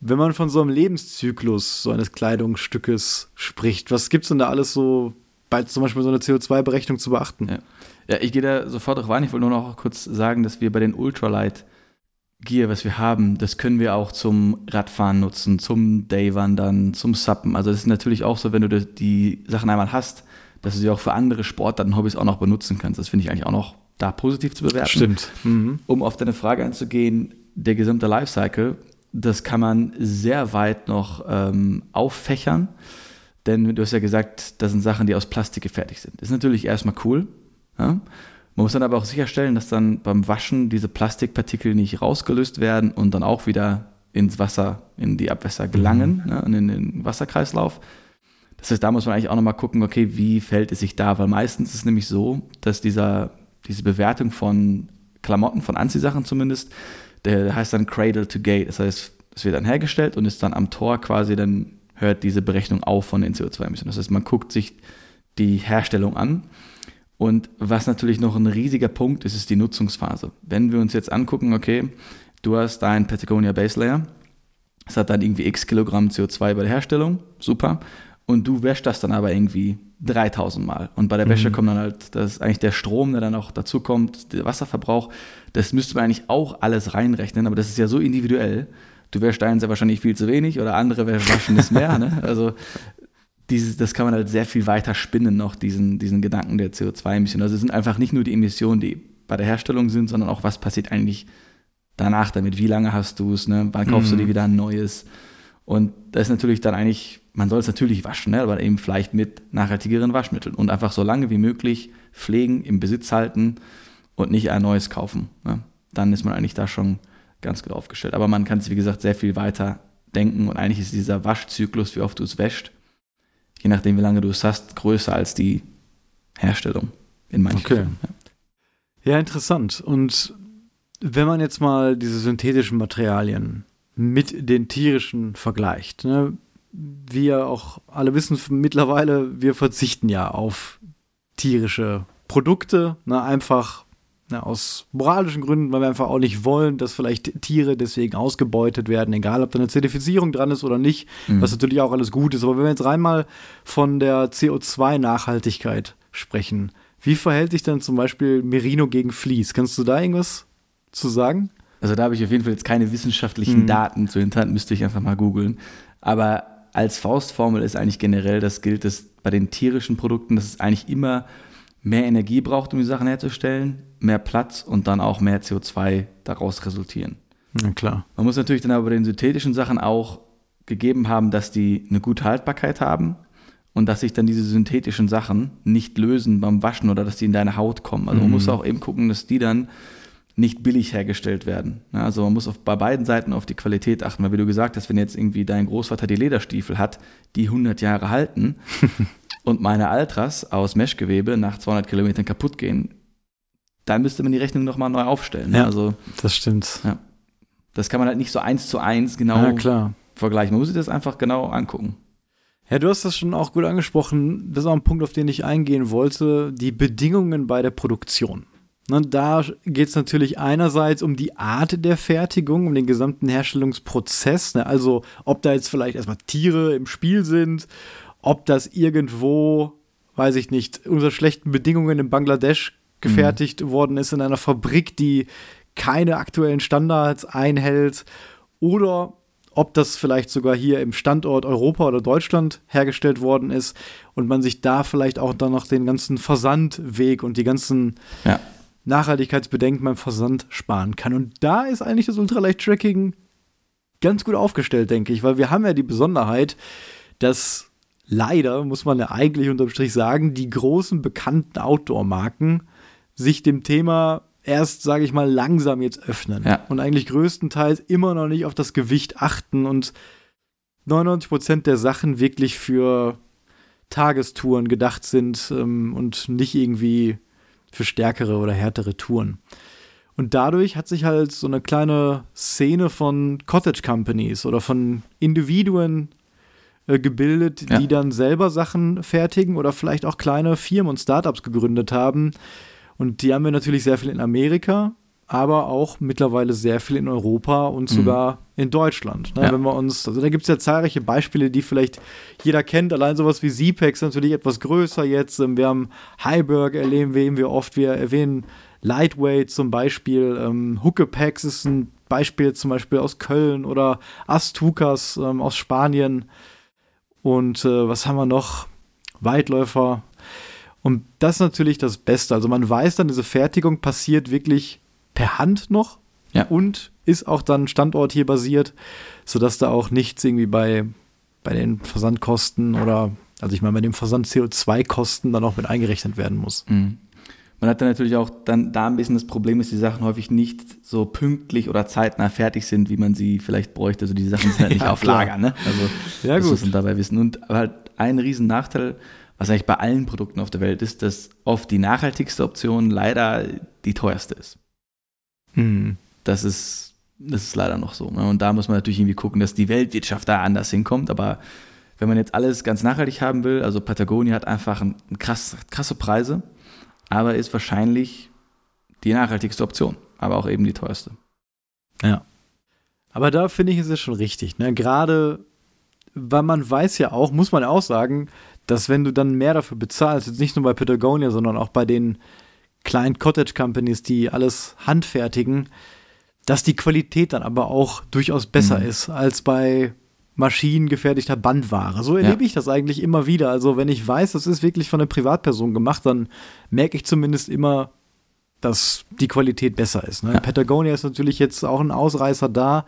Wenn man von so einem Lebenszyklus so eines Kleidungsstückes spricht, was gibt es denn da alles so bei zum Beispiel so einer CO2-Berechnung zu beachten? Ja. ja ich gehe da sofort drauf ein. Ich wollte nur noch kurz sagen, dass wir bei den Ultralight Gear, was wir haben, das können wir auch zum Radfahren nutzen, zum Daywandern, zum Suppen. Also das ist natürlich auch so, wenn du die Sachen einmal hast, dass du sie auch für andere Sportarten, Hobbys auch noch benutzen kannst. Das finde ich eigentlich auch noch da positiv zu bewerten. Stimmt. Mhm. Um auf deine Frage einzugehen, der gesamte Lifecycle, das kann man sehr weit noch ähm, auffächern. Denn du hast ja gesagt, das sind Sachen, die aus Plastik gefertigt sind. Das ist natürlich erstmal cool. Ja? Man muss dann aber auch sicherstellen, dass dann beim Waschen diese Plastikpartikel nicht rausgelöst werden und dann auch wieder ins Wasser, in die Abwässer gelangen, mhm. ne, in den Wasserkreislauf. Das heißt, da muss man eigentlich auch nochmal gucken, okay, wie fällt es sich da? Weil meistens ist es nämlich so, dass dieser, diese Bewertung von Klamotten, von Anziehsachen zumindest, der, der heißt dann Cradle to Gate. Das heißt, es wird dann hergestellt und ist dann am Tor quasi, dann hört diese Berechnung auf von den CO2-Emissionen. Das heißt, man guckt sich die Herstellung an und was natürlich noch ein riesiger Punkt ist, ist die Nutzungsphase. Wenn wir uns jetzt angucken, okay, du hast dein Patagonia Base Layer, es hat dann irgendwie x Kilogramm CO2 bei der Herstellung, super. Und du wäschst das dann aber irgendwie 3000 Mal. Und bei der Wäsche mhm. kommt dann halt, das ist eigentlich der Strom, der dann auch dazu kommt, der Wasserverbrauch. Das müsste man eigentlich auch alles reinrechnen, aber das ist ja so individuell. Du wäschst einen sehr wahrscheinlich viel zu wenig oder andere waschen es mehr. Ne? Also dieses, das kann man halt sehr viel weiter spinnen, noch diesen, diesen Gedanken der CO2-Emissionen. Also es sind einfach nicht nur die Emissionen, die bei der Herstellung sind, sondern auch, was passiert eigentlich danach damit? Wie lange hast du es? Ne? Wann kaufst mhm. du dir wieder ein neues? Und da ist natürlich dann eigentlich man soll es natürlich waschen, ne? aber eben vielleicht mit nachhaltigeren Waschmitteln und einfach so lange wie möglich pflegen, im Besitz halten und nicht ein neues kaufen. Ne? Dann ist man eigentlich da schon ganz gut aufgestellt. Aber man kann es, wie gesagt, sehr viel weiter denken und eigentlich ist dieser Waschzyklus, wie oft du es wäscht, je nachdem, wie lange du es hast, größer als die Herstellung in manchen Okay. Fällen. Ja. Ja, interessant. Und wenn man jetzt mal diese synthetischen Materialien mit den tierischen vergleicht, ne, wir auch alle wissen mittlerweile, wir verzichten ja auf tierische Produkte, ne, einfach ne, aus moralischen Gründen, weil wir einfach auch nicht wollen, dass vielleicht Tiere deswegen ausgebeutet werden, egal ob da eine Zertifizierung dran ist oder nicht, Mhm. was natürlich auch alles gut ist. Aber wenn wir jetzt rein mal von der CO2-Nachhaltigkeit sprechen, wie verhält sich denn zum Beispiel Merino gegen Vlies? Kannst du da irgendwas zu sagen? Also da habe ich auf jeden Fall jetzt keine wissenschaftlichen Mhm. Daten zu hinterhand, müsste ich einfach mal googeln. Aber als Faustformel ist eigentlich generell, das gilt es bei den tierischen Produkten, dass es eigentlich immer mehr Energie braucht, um die Sachen herzustellen, mehr Platz und dann auch mehr CO2 daraus resultieren. Na klar. Man muss natürlich dann aber bei den synthetischen Sachen auch gegeben haben, dass die eine gute Haltbarkeit haben und dass sich dann diese synthetischen Sachen nicht lösen beim Waschen oder dass die in deine Haut kommen. Also man Mhm. muss auch eben gucken, dass die dann nicht billig hergestellt werden. Also man muss auf, bei beiden Seiten auf die Qualität achten, weil wie du gesagt hast, wenn jetzt irgendwie dein Großvater die Lederstiefel hat, die 100 Jahre halten [LAUGHS] und meine Altras aus Meshgewebe nach 200 Kilometern kaputt gehen, dann müsste man die Rechnung nochmal neu aufstellen. ne? Ja. Also Das stimmt. das kann man halt nicht so eins zu eins genau Ja, vergleichen. Man muss sich das einfach genau angucken. Ja, du hast das schon auch gut angesprochen. Das ist auch ein Punkt, auf den ich eingehen wollte. Die Bedingungen bei der Produktion. Ne, da geht es natürlich einerseits um die Art der Fertigung, um den gesamten Herstellungsprozess. Ne? Also, ob da jetzt vielleicht erstmal Tiere im Spiel sind, ob das irgendwo, weiß ich nicht, unter schlechten Bedingungen in Bangladesch gefertigt worden ist, in einer Fabrik, die keine aktuellen Standards einhält, oder ob das vielleicht sogar hier im Standort Europa oder Deutschland hergestellt worden ist und man sich da vielleicht auch dann noch den ganzen Versandweg und die ganzen Ja. Nachhaltigkeitsbedenken beim Versand sparen kann. Und da ist eigentlich das Ultraleicht-Tracking ganz gut aufgestellt, denke ich, weil wir haben ja die Besonderheit, dass leider, muss man ja eigentlich unterm Strich sagen, die großen bekannten Outdoor-Marken sich dem Thema erst, sage ich mal, langsam jetzt öffnen Ja. und eigentlich größtenteils immer noch nicht auf das Gewicht achten und 99% der Sachen wirklich für Tagestouren gedacht sind ähm, und nicht irgendwie für stärkere oder härtere Touren. Und dadurch hat sich halt so eine kleine Szene von Cottage Companies oder von Individuen äh, gebildet, Ja. die dann selber Sachen fertigen oder vielleicht auch kleine Firmen und Startups gegründet haben. Und die haben wir natürlich sehr viel in Amerika, aber auch mittlerweile sehr viel in Europa und sogar in Deutschland. Ne? Ja. Wenn wir uns, also da gibt es ja zahlreiche Beispiele, die vielleicht jeder kennt. Allein sowas wie Zepex natürlich etwas größer jetzt. Ähm, Wir haben Heiberg erleben wir oft. Wir erwähnen Lightweight zum Beispiel. Ähm, Huckepax ist ein Beispiel zum Beispiel aus Köln oder Astucas ähm, aus Spanien. Und äh, was haben wir noch? Weitläufer. Und das ist natürlich das Beste. Also man weiß dann, diese Fertigung passiert wirklich per Hand noch Ja. und ist auch dann Standort hier basiert, sodass da auch nichts irgendwie bei, bei den Versandkosten oder, also ich meine, bei dem Versand CO2-Kosten dann auch mit eingerechnet werden muss. Mhm. Man hat dann natürlich auch dann da ein bisschen das Problem, dass die Sachen häufig nicht so pünktlich oder zeitnah fertig sind, wie man sie vielleicht bräuchte. Also die Sachen sind halt [LAUGHS] nicht Ja, auf. Lager, ne? Also Ja, das gut. muss man dabei wissen. Und halt ein riesen Nachteil, was eigentlich bei allen Produkten auf der Welt ist, dass oft die nachhaltigste Option leider die teuerste ist. Hm. Das ist, das ist leider noch so. Ne? Und da muss man natürlich irgendwie gucken, dass die Weltwirtschaft da anders hinkommt. Aber wenn man jetzt alles ganz nachhaltig haben will, also Patagonia hat einfach ein, ein krass, krasse Preise, aber ist wahrscheinlich die nachhaltigste Option, aber auch eben die teuerste. Ja. Aber da finde ich, ist es schon richtig. Ne? Gerade, weil man weiß ja auch, muss man auch sagen, dass wenn du dann mehr dafür bezahlst, jetzt nicht nur bei Patagonia, sondern auch bei den kleinen Cottage Companies, die alles handfertigen, dass die Qualität dann aber auch durchaus besser Mhm. ist als bei maschinengefertigter Bandware. So erlebe ich das eigentlich immer wieder. Also wenn ich weiß, das ist wirklich von einer Privatperson gemacht, dann merke ich zumindest immer, dass die Qualität besser ist. Ne? Ja. Patagonia ist natürlich jetzt auch ein Ausreißer da.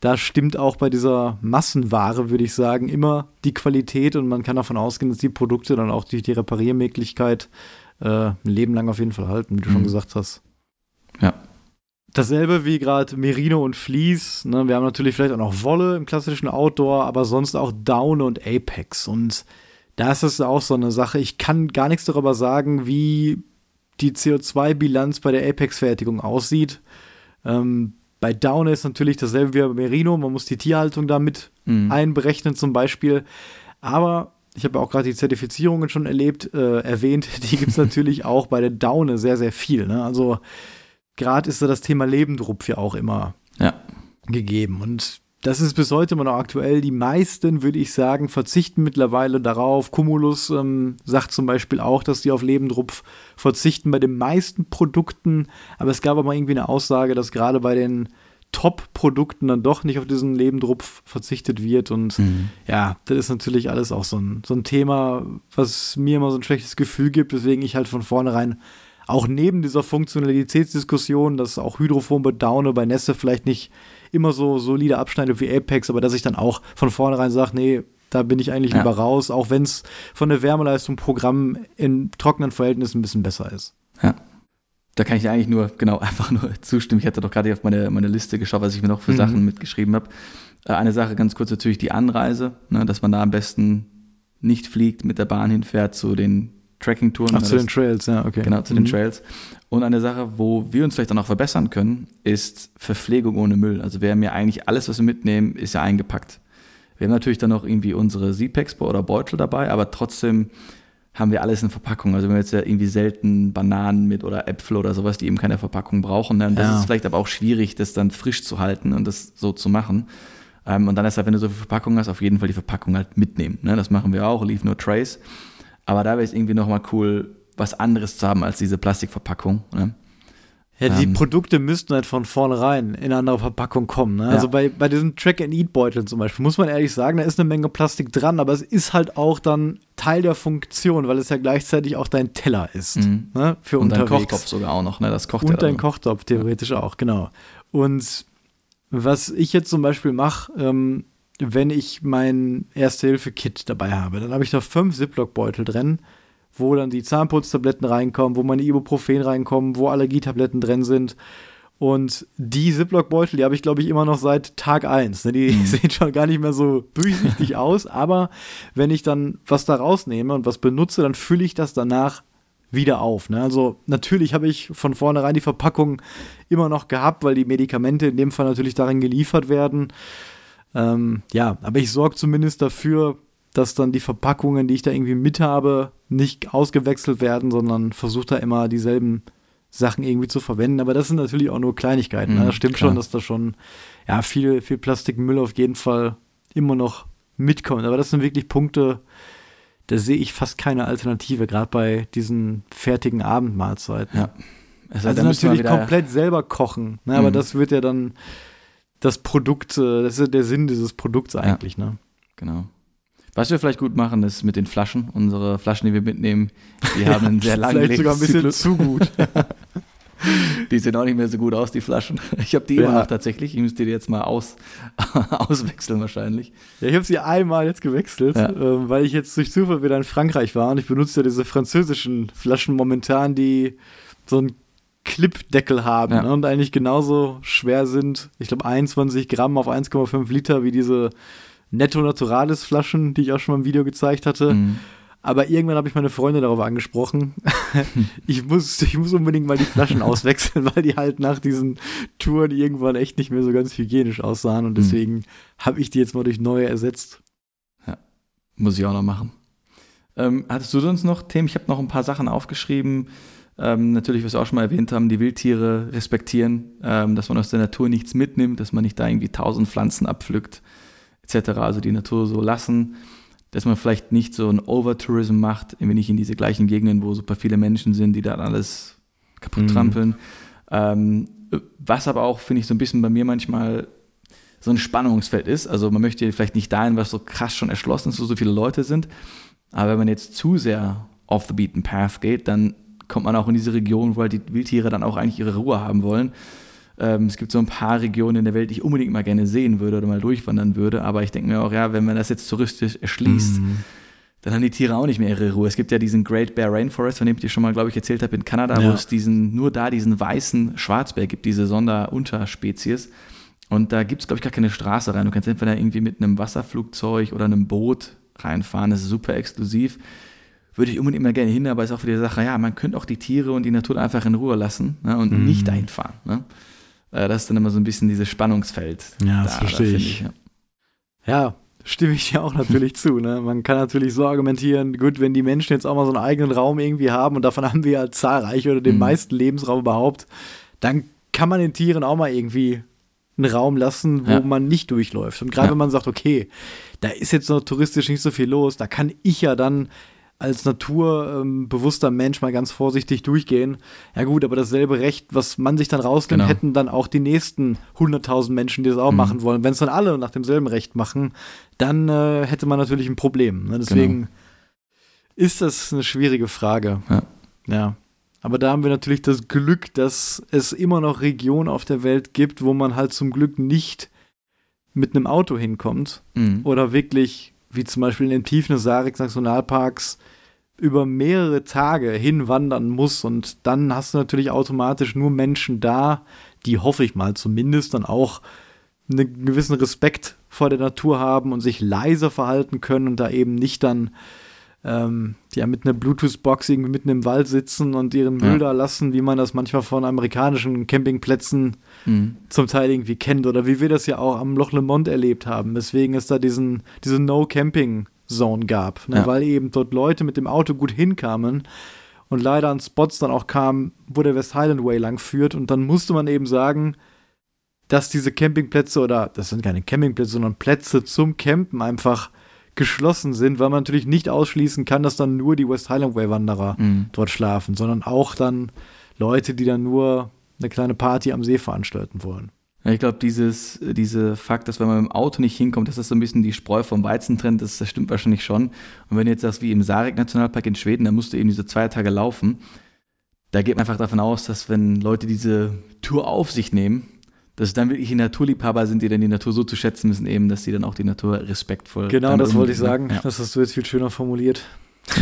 da stimmt auch bei dieser Massenware, würde ich sagen, immer die Qualität und man kann davon ausgehen, dass die Produkte dann auch durch die Repariermöglichkeit äh, ein Leben lang auf jeden Fall halten, wie du mhm. schon gesagt hast. Ja. Dasselbe wie gerade Merino und Fleece. Ne? Wir haben natürlich vielleicht auch noch Wolle im klassischen Outdoor, aber sonst auch Down und Apex. Und da ist es auch so eine Sache. Ich kann gar nichts darüber sagen, wie die CO2-Bilanz bei der Apex-Fertigung aussieht. Ähm, bei Down ist natürlich dasselbe wie bei Merino. Man muss die Tierhaltung da mit mhm. einberechnen, zum Beispiel. Aber ich habe auch gerade die Zertifizierungen schon erlebt, äh, erwähnt. [LAUGHS] Die gibt es natürlich auch bei der Daune sehr, sehr viel. Ne? Also, gerade ist da das Thema Lebendrupf ja auch immer ja. gegeben. Und das ist bis heute immer noch aktuell. Die meisten, würde ich sagen, verzichten mittlerweile darauf. Cumulus ähm, sagt zum Beispiel auch, dass die auf Lebendrupf verzichten bei den meisten Produkten. Aber es gab aber irgendwie eine Aussage, dass gerade bei den Top-Produkten dann doch nicht auf diesen Lebendrupf verzichtet wird. Und mhm. ja, das ist natürlich alles auch so ein, so ein Thema, was mir immer so ein schlechtes Gefühl gibt, weswegen ich halt von vornherein auch neben dieser Funktionalitätsdiskussion, dass auch Hydrophon bei Daune bei Nässe vielleicht nicht immer so solide abschneidet wie Apex, aber dass ich dann auch von vornherein sage, nee, da bin ich eigentlich ja. lieber raus, auch wenn es von der Wärmeleistung Programm in trockenen Verhältnissen ein bisschen besser ist. Ja. Da kann ich eigentlich nur, genau, [LAUGHS] einfach nur zustimmen. Ich hatte doch gerade auf meine, meine Liste geschaut, was ich mir noch für mhm. Sachen mitgeschrieben habe. Äh, eine Sache ganz kurz natürlich die Anreise, ne, dass man da am besten nicht fliegt, mit der Bahn hinfährt zu den Tracking-Touren. Ach, zu den Trails, ja, okay. Genau, zu mhm. den Trails. Und eine Sache, wo wir uns vielleicht auch noch verbessern können, ist Verpflegung ohne Müll. Also wir haben ja eigentlich alles, was wir mitnehmen, ist ja eingepackt. Wir haben natürlich dann noch irgendwie unsere Z-Packs oder Beutel dabei, aber trotzdem haben wir alles in Verpackung. Also wir haben jetzt ja irgendwie selten Bananen mit oder Äpfel oder sowas, die eben keine Verpackung brauchen. Ne? Das ja. ist vielleicht aber auch schwierig, das dann frisch zu halten und das so zu machen. Ähm, und dann ist halt, wenn du so viel Verpackung hast, auf jeden Fall die Verpackung halt mitnehmen. Ne? Das machen wir auch, Leave No Trace. Aber da wäre es irgendwie nochmal cool, was anderes zu haben als diese Plastikverpackung. Ne? Ja, die ähm, Produkte müssten halt von vornherein in eine andere Verpackung kommen. Ne? Also bei, bei diesen Track-and-Eat-Beuteln zum Beispiel, muss man ehrlich sagen, da ist eine Menge Plastik dran, aber es ist halt auch dann Teil der Funktion, weil es ja gleichzeitig auch dein Teller ist. Mhm. Ne? Für Und unterwegs. dein Kochtopf sogar auch noch, ne? Das kocht Und ja dein Kochtopf theoretisch ja. auch, genau. Und was ich jetzt zum Beispiel mache, ähm, wenn ich mein Erste-Hilfe-Kit dabei habe, dann habe ich da fünf Ziploc-Beutel drin wo dann die Zahnputztabletten reinkommen, wo meine Ibuprofen reinkommen, wo Allergietabletten drin sind. Und die Ziploc-Beutel, die habe ich, glaube ich, immer noch seit Tag 1. Ne? Die mhm. [LAUGHS] sehen schon gar nicht mehr so durchsichtig [LAUGHS] aus, aber wenn ich dann was da rausnehme und was benutze, dann fülle ich das danach wieder auf. Ne? Also natürlich habe ich von vornherein die Verpackung immer noch gehabt, weil die Medikamente in dem Fall natürlich darin geliefert werden. Ähm, ja, aber ich sorge zumindest dafür, dass dann die Verpackungen, die ich da irgendwie mit habe, nicht ausgewechselt werden, sondern versucht da immer dieselben Sachen irgendwie zu verwenden. Aber das sind natürlich auch nur Kleinigkeiten. Ne? Mhm, das stimmt klar. schon, dass da schon ja, viel, viel Plastikmüll auf jeden Fall immer noch mitkommt. Aber das sind wirklich Punkte, da sehe ich fast keine Alternative, gerade bei diesen fertigen Abendmahlzeiten. Ja. Es also natürlich komplett selber kochen, ne? aber mhm. das wird ja dann das Produkt, äh, das ist ja der Sinn dieses Produkts eigentlich. Ja. Ne? Genau. Was wir vielleicht gut machen, ist mit den Flaschen. Unsere Flaschen, die wir mitnehmen, die haben einen [LAUGHS] sehr langen Vielleicht sogar ein bisschen zu gut. [LAUGHS] die sehen auch nicht mehr so gut aus, die Flaschen. Ich habe die ja. immer noch tatsächlich. Ich müsste die jetzt mal aus, [LAUGHS] auswechseln wahrscheinlich. Ja, ich habe sie einmal jetzt gewechselt, ja. äh, weil ich jetzt durch Zufall wieder in Frankreich war und ich benutze ja diese französischen Flaschen momentan, die so einen Clipdeckel haben ja. ne, und eigentlich genauso schwer sind. Ich glaube 21 Gramm auf 1,5 Liter wie diese Netto Naturalis Flaschen, die ich auch schon mal im Video gezeigt hatte. Mhm. Aber irgendwann habe ich meine Freunde darauf angesprochen. [LAUGHS] ich, muss, ich muss unbedingt mal die Flaschen auswechseln, [LAUGHS] weil die halt nach diesen Touren irgendwann echt nicht mehr so ganz hygienisch aussahen. Und mhm. deswegen mhm. habe ich die jetzt mal durch neue ersetzt. Ja, muss ich auch noch machen. Ähm, hattest du sonst noch Themen? Ich habe noch ein paar Sachen aufgeschrieben. Ähm, natürlich, was wir auch schon mal erwähnt haben, die Wildtiere respektieren, ähm, dass man aus der Natur nichts mitnimmt, dass man nicht da irgendwie tausend Pflanzen abpflückt etc., also die Natur so lassen, dass man vielleicht nicht so ein Overtourism macht, wenn nicht in diese gleichen Gegenden, wo super viele Menschen sind, die dann alles kaputt mhm. trampeln. Ähm, was aber auch, finde ich, so ein bisschen bei mir manchmal so ein Spannungsfeld ist. Also man möchte vielleicht nicht dahin, was so krass schon erschlossen ist, wo so viele Leute sind. Aber wenn man jetzt zu sehr off the beaten path geht, dann kommt man auch in diese Region, wo halt die Wildtiere dann auch eigentlich ihre Ruhe haben wollen. Ähm, es gibt so ein paar Regionen in der Welt, die ich unbedingt mal gerne sehen würde oder mal durchwandern würde. Aber ich denke mir auch, ja, wenn man das jetzt touristisch erschließt, mm. dann haben die Tiere auch nicht mehr ihre Ruhe. Es gibt ja diesen Great Bear Rainforest, von dem ich dir schon mal, glaube ich, erzählt habe, in Kanada, ja. wo es diesen, nur da diesen weißen Schwarzbär gibt, diese Sonderunterspezies. Und da gibt es, glaube ich, gar keine Straße rein. Du kannst entweder irgendwie mit einem Wasserflugzeug oder einem Boot reinfahren. Das ist super exklusiv. Würde ich unbedingt mal gerne hin, aber ist auch wieder die Sache, ja, man könnte auch die Tiere und die Natur einfach in Ruhe lassen ne, und mm. nicht dahin fahren. Ne? Äh, das ist dann immer so ein bisschen dieses Spannungsfeld. Ja, das da, verstehe da ich. ich ja. ja. stimme ich dir auch natürlich [LAUGHS] zu. Ne? Man kann natürlich so argumentieren, gut, wenn die Menschen jetzt auch mal so einen eigenen Raum irgendwie haben und davon [LAUGHS] haben wir ja zahlreich oder den mhm. meisten Lebensraum überhaupt, dann kann man den Tieren auch mal irgendwie einen Raum lassen, wo ja. man nicht durchläuft. Und gerade ja. wenn man sagt, okay, da ist jetzt noch touristisch nicht so viel los, da kann ich ja dann als naturbewusster ähm, Mensch mal ganz vorsichtig durchgehen. Ja gut, aber dasselbe Recht, was man sich dann rausnimmt, genau. hätten dann auch die nächsten 100.000 Menschen, die das auch mhm. machen wollen. Wenn es dann alle nach demselben Recht machen, dann äh, hätte man natürlich ein Problem. Ne? Deswegen genau. ist das eine schwierige Frage. Ja. ja. Aber da haben wir natürlich das Glück, dass es immer noch Regionen auf der Welt gibt, wo man halt zum Glück nicht mit einem Auto hinkommt mhm. oder wirklich, wie zum Beispiel in den tiefen Sarix Nationalparks, über mehrere Tage hinwandern muss und dann hast du natürlich automatisch nur Menschen da, die hoffe ich mal zumindest dann auch einen gewissen Respekt vor der Natur haben und sich leiser verhalten können und da eben nicht dann ähm, ja mit einer Bluetooth-Box irgendwie mitten im Wald sitzen und ihren Müll ja. da lassen, wie man das manchmal von amerikanischen Campingplätzen mhm. zum Teil irgendwie kennt oder wie wir das ja auch am Loch Lomond erlebt haben, weswegen es da diesen, diese No-Camping-Zone gab, ne? ja. weil eben dort Leute mit dem Auto gut hinkamen und leider an Spots dann auch kamen, wo der West Highland Way lang führt und dann musste man eben sagen, dass diese Campingplätze oder das sind keine Campingplätze, sondern Plätze zum Campen einfach geschlossen sind, weil man natürlich nicht ausschließen kann, dass dann nur die West Highland Way Wanderer mhm. dort schlafen, sondern auch dann Leute, die dann nur eine kleine Party am See veranstalten wollen. Ja, ich glaube, dieses, diese Fakt, dass wenn man mit dem Auto nicht hinkommt, dass das so ein bisschen die Spreu vom Weizen trennt, das, das stimmt wahrscheinlich schon. Und wenn du jetzt sagst, wie im Sarek Nationalpark in Schweden, da musst du eben diese zwei Tage laufen, da geht man einfach davon aus, dass wenn Leute diese Tour auf sich nehmen, dass es dann wirklich Naturliebhaber sind, die dann die Natur so zu schätzen müssen, eben, dass sie dann auch die Natur respektvoll. Genau, das wollte ich sagen. Ja. Das hast du jetzt viel schöner formuliert. [LAUGHS]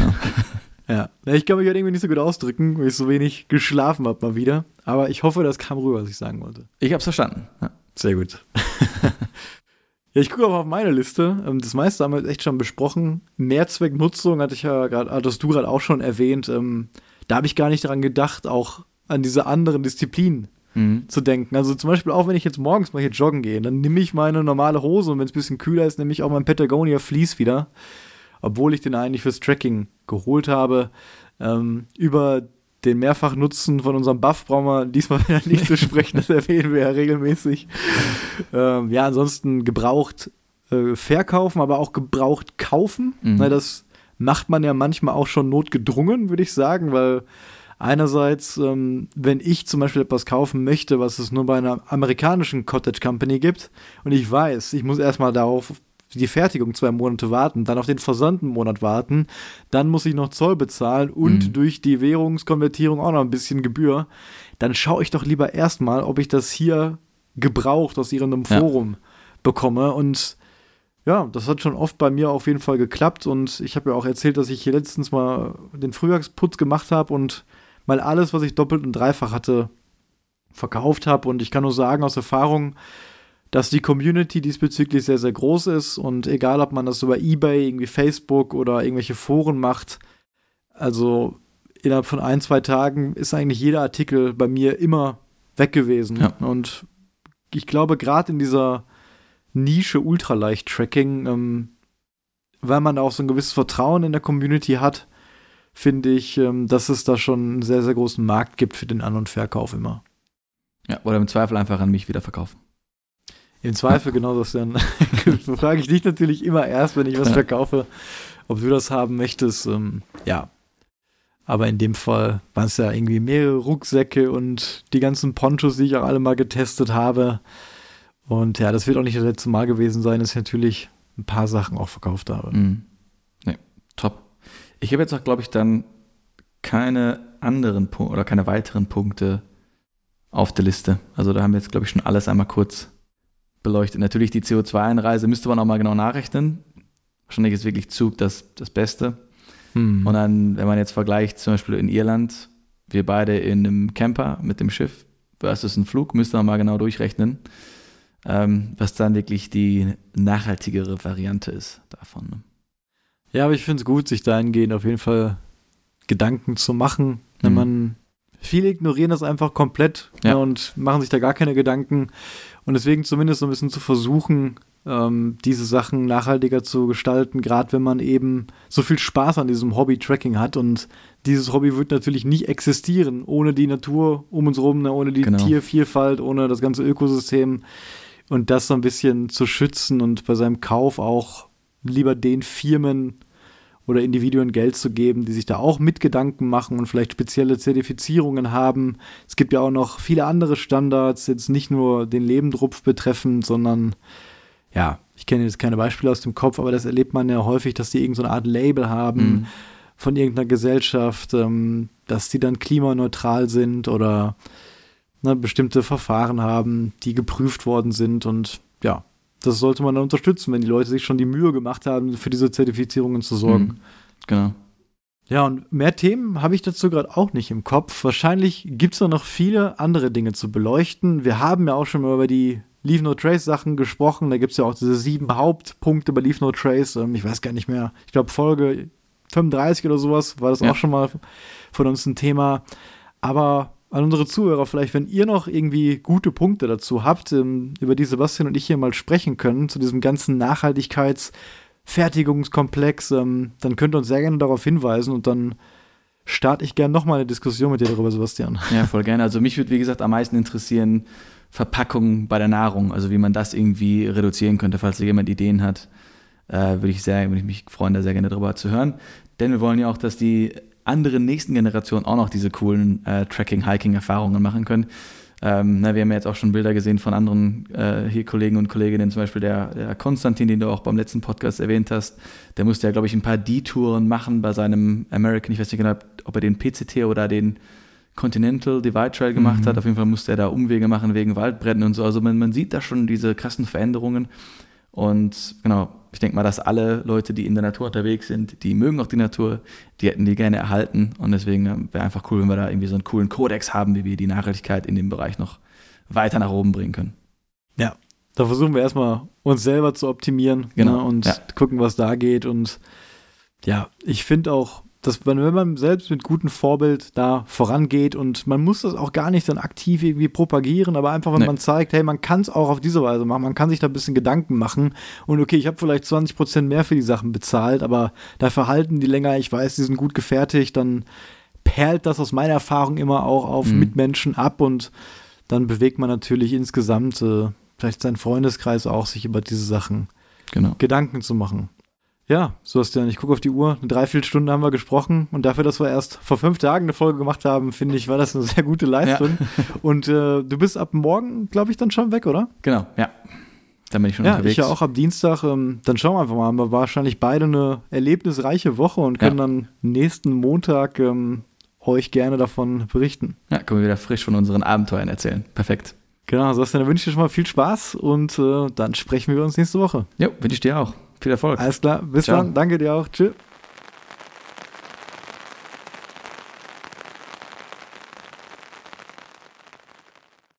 Ja. ja. Ich kann mich halt irgendwie nicht so gut ausdrücken, weil ich so wenig geschlafen habe mal wieder. Aber ich hoffe, das kam rüber, was ich sagen wollte. Ich habe es verstanden. Ja. Sehr gut. [LAUGHS] ja, ich gucke auch auf meine Liste. Ähm, das meiste haben wir echt schon besprochen. Mehrzwecknutzung hatte ich ja gerade, hattest du gerade auch schon erwähnt. Ähm, da habe ich gar nicht daran gedacht, auch an diese anderen Disziplinen mhm. zu denken. Also zum Beispiel auch, wenn ich jetzt morgens mal hier joggen gehe, dann nehme ich meine normale Hose und wenn es ein bisschen kühler ist, nehme ich auch mein Patagonia Fleece wieder. Obwohl ich den eigentlich fürs Tracking geholt habe. Ähm, über den Mehrfachnutzen von unserem Buff brauchen wir diesmal [LAUGHS] wieder nicht zu sprechen, das erwähnen wir ja regelmäßig. Ähm, ja, ansonsten gebraucht äh, verkaufen, aber auch gebraucht kaufen. Mhm. Na, das macht man ja manchmal auch schon notgedrungen, würde ich sagen, weil Einerseits, ähm, wenn ich zum Beispiel etwas kaufen möchte, was es nur bei einer amerikanischen Cottage Company gibt und ich weiß, ich muss erstmal darauf die Fertigung zwei Monate warten, dann auf den Versand einen Monat warten, dann muss ich noch Zoll bezahlen und mhm. durch die Währungskonvertierung auch noch ein bisschen Gebühr, dann schaue ich doch lieber erstmal, ob ich das hier gebraucht aus irgendeinem ja. Forum bekomme und ja, das hat schon oft bei mir auf jeden Fall geklappt und ich habe ja auch erzählt, dass ich hier letztens mal den Frühjahrsputz gemacht habe und mal alles, was ich doppelt und dreifach hatte, verkauft habe. Und ich kann nur sagen aus Erfahrung, dass die Community diesbezüglich sehr, sehr groß ist. Und egal, ob man das über eBay, irgendwie Facebook oder irgendwelche Foren macht, also innerhalb von ein, zwei Tagen ist eigentlich jeder Artikel bei mir immer weg gewesen. Ja. Und ich glaube, gerade in dieser Nische Ultraleicht-Tracking, ähm, weil man auch so ein gewisses Vertrauen in der Community hat, finde ich, ähm, dass es da schon einen sehr, sehr großen Markt gibt für den An- und Verkauf immer. Ja, oder im Zweifel einfach an mich wieder verkaufen. Im Zweifel genau das dann. [LAUGHS] frage ich dich natürlich immer erst, wenn ich was verkaufe, ob du das haben möchtest. Ähm, ja. Aber in dem Fall waren es ja irgendwie mehrere Rucksäcke und die ganzen Ponchos, die ich auch alle mal getestet habe. Und ja, das wird auch nicht das letzte Mal gewesen sein, dass ich natürlich ein paar Sachen auch verkauft habe. Mhm. Ich habe jetzt auch, glaube ich, dann keine anderen Punkte oder keine weiteren Punkte auf der Liste. Also da haben wir jetzt, glaube ich, schon alles einmal kurz beleuchtet. Natürlich die CO2-Einreise müsste man auch mal genau nachrechnen. Wahrscheinlich ist wirklich Zug das, das Beste. Hm. Und dann, wenn man jetzt vergleicht, zum Beispiel in Irland, wir beide in einem Camper mit dem Schiff versus ein Flug, müsste man mal genau durchrechnen, ähm, was dann wirklich die nachhaltigere Variante ist davon. Ne? Ja, aber ich finde es gut, sich dahingehend auf jeden Fall Gedanken zu machen, wenn mhm. man Viele ignorieren das einfach komplett ja. ne, und machen sich da gar keine Gedanken. Und deswegen zumindest so ein bisschen zu versuchen, ähm, diese Sachen nachhaltiger zu gestalten, gerade wenn man eben so viel Spaß an diesem Hobby-Tracking hat. Und dieses Hobby wird natürlich nicht existieren ohne die Natur um uns rum, ne, ohne die genau. Tiervielfalt, ohne das ganze Ökosystem. Und das so ein bisschen zu schützen und bei seinem Kauf auch lieber den Firmen oder Individuen Geld zu geben, die sich da auch mit Gedanken machen und vielleicht spezielle Zertifizierungen haben. Es gibt ja auch noch viele andere Standards, jetzt nicht nur den Lebendrupf betreffend, sondern ja, ich kenne jetzt keine Beispiele aus dem Kopf, aber das erlebt man ja häufig, dass die irgendeine Art Label haben mhm. von irgendeiner Gesellschaft, ähm, dass die dann klimaneutral sind oder ne, bestimmte Verfahren haben, die geprüft worden sind und ja, das sollte man dann unterstützen, wenn die Leute sich schon die Mühe gemacht haben, für diese Zertifizierungen zu sorgen. Mhm. Genau. Ja, und mehr Themen habe ich dazu gerade auch nicht im Kopf. Wahrscheinlich gibt es noch viele andere Dinge zu beleuchten. Wir haben ja auch schon mal über die Leave No Trace Sachen gesprochen. Da gibt es ja auch diese sieben Hauptpunkte bei Leave No Trace. Ähm, ich weiß gar nicht mehr. Ich glaube, Folge 35 oder sowas war das ja. auch schon mal von uns ein Thema. Aber an unsere Zuhörer vielleicht, wenn ihr noch irgendwie gute Punkte dazu habt, ähm, über die Sebastian und ich hier mal sprechen können, zu diesem ganzen Nachhaltigkeitsfertigungskomplex, ähm, dann könnt ihr uns sehr gerne darauf hinweisen und dann starte ich gerne nochmal eine Diskussion mit dir darüber, Sebastian. Ja, voll gerne. Also mich würde, wie gesagt, am meisten interessieren Verpackungen bei der Nahrung, also wie man das irgendwie reduzieren könnte, falls jemand Ideen hat. Äh, würde ich sehr, würde ich mich freuen, da sehr gerne darüber zu hören. Denn wir wollen ja auch, dass die anderen nächsten Generationen auch noch diese coolen äh, Tracking-Hiking-Erfahrungen machen können. Ähm, na, wir haben ja jetzt auch schon Bilder gesehen von anderen äh, hier Kollegen und Kolleginnen, zum Beispiel der, der Konstantin, den du auch beim letzten Podcast erwähnt hast. Der musste ja, glaube ich, ein paar D-Touren machen bei seinem American, ich weiß nicht genau, ob er den PCT oder den Continental Divide Trail gemacht mhm. hat. Auf jeden Fall musste er da Umwege machen wegen Waldbränden und so. Also man, man sieht da schon diese krassen Veränderungen. Und genau, ich denke mal, dass alle Leute, die in der Natur unterwegs sind, die mögen auch die Natur, die hätten die gerne erhalten. Und deswegen ähm, wäre einfach cool, wenn wir da irgendwie so einen coolen Kodex haben, wie wir die Nachhaltigkeit in dem Bereich noch weiter nach oben bringen können. Ja, da versuchen wir erstmal uns selber zu optimieren genau. ne, und ja. gucken, was da geht. Und ja, ich finde auch, dass man, wenn man selbst mit gutem Vorbild da vorangeht und man muss das auch gar nicht dann aktiv irgendwie propagieren, aber einfach, wenn nee. man zeigt, hey, man kann es auch auf diese Weise machen, man kann sich da ein bisschen Gedanken machen und okay, ich habe vielleicht 20 Prozent mehr für die Sachen bezahlt, aber dafür halten die länger, ich weiß, die sind gut gefertigt, dann perlt das aus meiner Erfahrung immer auch auf mhm. Mitmenschen ab und dann bewegt man natürlich insgesamt äh, vielleicht seinen Freundeskreis auch, sich über diese Sachen genau. Gedanken zu machen. Ja, so hast du ja. Ich gucke auf die Uhr. Eine Dreiviertelstunde haben wir gesprochen. Und dafür, dass wir erst vor fünf Tagen eine Folge gemacht haben, finde ich, war das eine sehr gute Leistung. Ja. [LAUGHS] Und äh, du bist ab morgen, glaube ich, dann schon weg, oder? Genau, ja. Dann bin ich schon ja, unterwegs. Ich ja auch ab Dienstag. Ähm, dann schauen wir einfach mal. Haben wir wahrscheinlich beide eine erlebnisreiche Woche und können ja. dann nächsten Montag ähm, euch gerne davon berichten. Ja, können wir wieder frisch von unseren Abenteuern erzählen. Perfekt. Genau, so dann wünsche ich dir schon mal viel Spaß und äh, dann sprechen wir uns nächste Woche. Ja, wünsche ich dir auch. Viel Erfolg. Alles klar, bis Ciao. dann. Danke dir auch. Tschüss.